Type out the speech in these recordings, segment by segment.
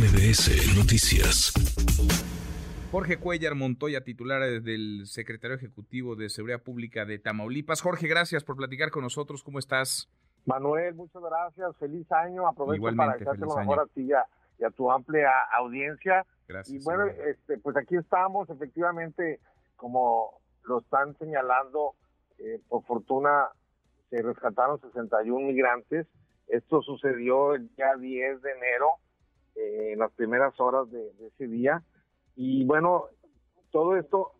MBS Noticias. Jorge Cuellar Montoya, titular del secretario ejecutivo de Seguridad Pública de Tamaulipas. Jorge, gracias por platicar con nosotros. ¿Cómo estás? Manuel, muchas gracias. Feliz año. Aprovecho para desearte lo mejor a ti y a, tu amplia audiencia. Gracias. Y bueno, este, pues aquí estamos. Efectivamente, como lo están señalando, eh, por fortuna se rescataron 61 migrantes. Esto sucedió el día 10 de enero, eh, en las primeras horas de, ese día. Y bueno, todo esto,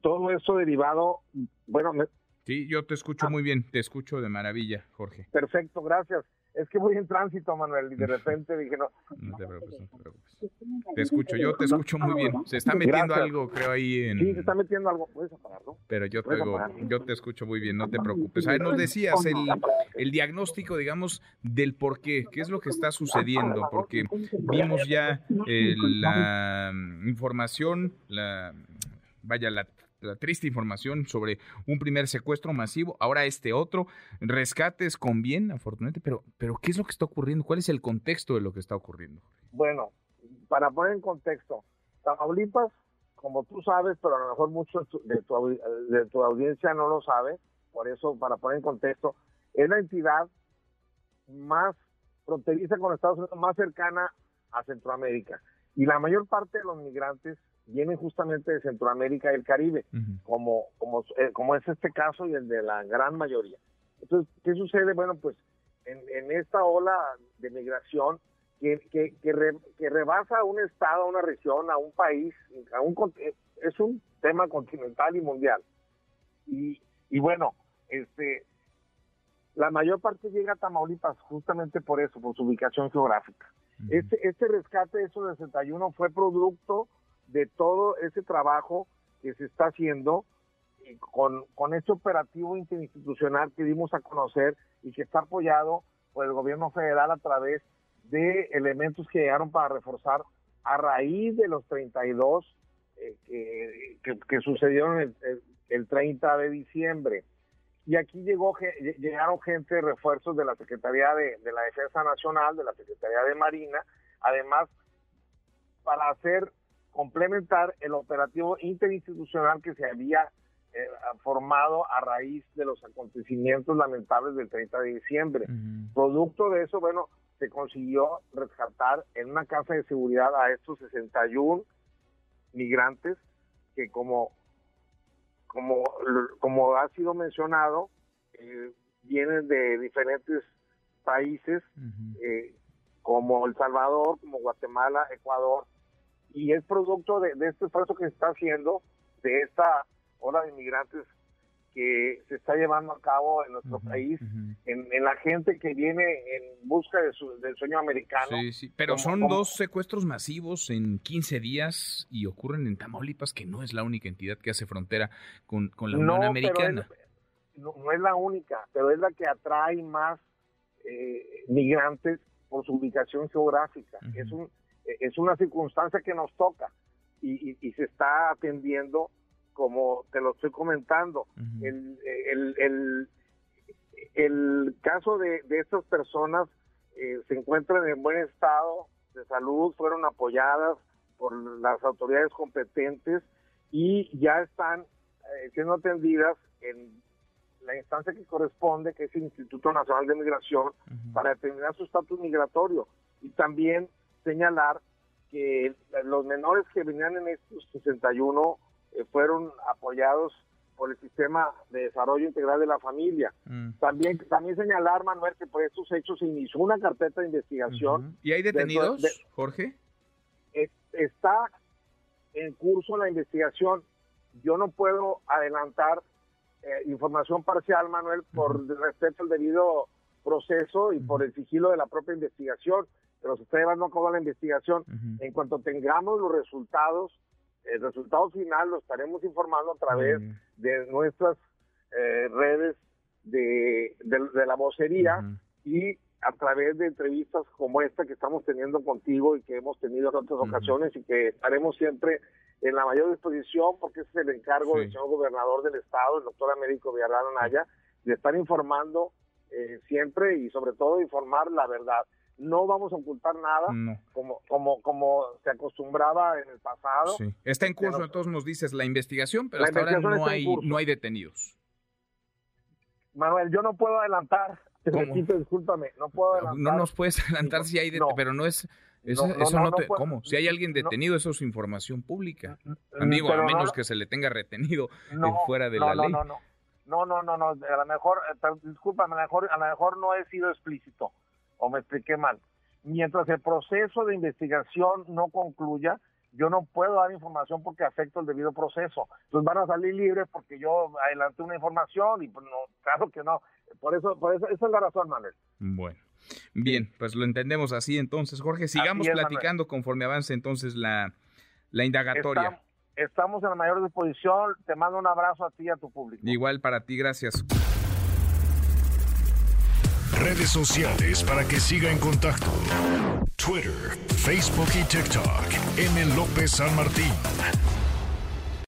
todo esto derivado, bueno, Sí, yo te escucho ah. muy bien, te escucho de maravilla, Jorge. Perfecto, gracias. Es que voy en tránsito, Manuel, y de repente dije, no. No te preocupes, no te preocupes. Te escucho, yo te escucho muy bien. Se está metiendo algo, creo, ahí en... Sí, se está metiendo algo. ¿Puedes apagarlo? Pero yo te, yo te escucho muy bien, no te preocupes. A ver, nos decías el, el diagnóstico, digamos, del por qué, qué es lo que está sucediendo, porque vimos ya eh, la información, la vaya, la la triste información sobre un primer secuestro masivo, ahora este otro, rescates con bien, afortunadamente, pero, pero ¿qué es lo que está ocurriendo? ¿Cuál es el contexto de lo que está ocurriendo? Bueno, para poner en contexto, Tamaulipas, como tú sabes, pero a lo mejor mucho de tu, de tu audiencia no lo sabe, por eso, para poner en contexto, es la entidad más fronteriza con Estados Unidos, más cercana a Centroamérica. Y la mayor parte de los migrantes vienen justamente de Centroamérica y el Caribe, como, como, eh, como es este caso y el de la gran mayoría. Entonces, ¿qué sucede? Bueno, pues en, en esta ola de migración que, que, que, rebasa a un estado, a una región, a un país, a un, eh, es un tema continental y mundial. Y, y bueno, este, la mayor parte llega a Tamaulipas justamente por eso, por su ubicación geográfica. Este, este rescate de esos 61 fue producto de todo ese trabajo que se está haciendo con, con este operativo interinstitucional que dimos a conocer y que está apoyado por el gobierno federal a través de elementos que llegaron para reforzar a raíz de los 32 eh, que, que, sucedieron el, el, 30 de diciembre. Y aquí llegó, llegaron gente de refuerzos de la Secretaría de, de la Defensa Nacional, de la Secretaría de Marina, además para hacer complementar el operativo interinstitucional que se había eh, formado a raíz de los acontecimientos lamentables del 30 de diciembre. Producto de eso, bueno, se consiguió rescatar en una casa de seguridad a estos 61 migrantes que como como como ha sido mencionado eh, vienen de diferentes países eh, como El Salvador, como Guatemala, Ecuador, y es producto de, este esfuerzo que se está haciendo, de esta ola de inmigrantes que se está llevando a cabo en nuestro país, en, la gente que viene en busca de su, del sueño americano. Sí, sí, pero son dos secuestros masivos en 15 días y ocurren en Tamaulipas, que no es la única entidad que hace frontera con, la Unión Americana. no, es la única, pero es la que atrae más eh, migrantes por su ubicación geográfica. Es un es una circunstancia que nos toca y, se está atendiendo como te lo estoy comentando. el, el, el, caso de, de estas personas eh, se encuentran en buen estado de salud, fueron apoyadas por las autoridades competentes y ya están eh, siendo atendidas en la instancia que corresponde, que es el Instituto Nacional de Migración, para determinar su estatus migratorio. Y también señalar que los menores que venían en estos 61 eh, fueron apoyados por el sistema de desarrollo integral de la familia. Mm. También también señalar, Manuel, que por estos hechos se inició una carpeta de investigación. ¿Y hay detenidos, Jorge? está en curso la investigación. Yo no puedo adelantar eh, información parcial, Manuel, por respeto al debido proceso y por el sigilo de la propia investigación pero se está llevando a cabo la investigación. En cuanto tengamos los resultados, el resultado final lo estaremos informando a través de nuestras eh, redes de, de, la vocería y a través de entrevistas como esta que estamos teniendo contigo y que hemos tenido en otras ocasiones y que estaremos siempre en la mayor disposición porque ese es el encargo del señor gobernador del estado, el doctor Américo Villarreal Anaya, de estar informando eh, siempre y sobre todo informar la verdad. no vamos a ocultar nada, como, como, como se acostumbraba en el pasado. Está en curso, entonces nos dices la investigación, pero hasta ahora no hay, no hay detenidos. Manuel, yo no puedo adelantar, te discúlpame, no puedo adelantar. No nos puedes adelantar si hay detenidos, pero no es... Eso no, te, ¿Cómo? Si hay alguien detenido, eso es información pública. Amigo, a menos que se le tenga retenido fuera de la ley. No, no, no, no, no, no, a lo mejor, eh, discúlpame, a lo mejor, a lo mejor no he sido explícito o me expliqué mal. Mientras el proceso de investigación no concluya, yo no puedo dar información porque afecto el debido proceso. Entonces van a salir libres porque yo adelanté una información y pues no, claro que no. Por eso, por eso, esa es la razón, Manuel. Bueno. Bien, pues lo entendemos así entonces, Jorge. Sigamos platicando conforme avance entonces la, la indagatoria. Estamos en la mayor disposición. Te mando un abrazo a ti y a tu público. Igual para ti, gracias. Redes sociales para que siga en contacto: Twitter, Facebook y TikTok. M. López San Martín.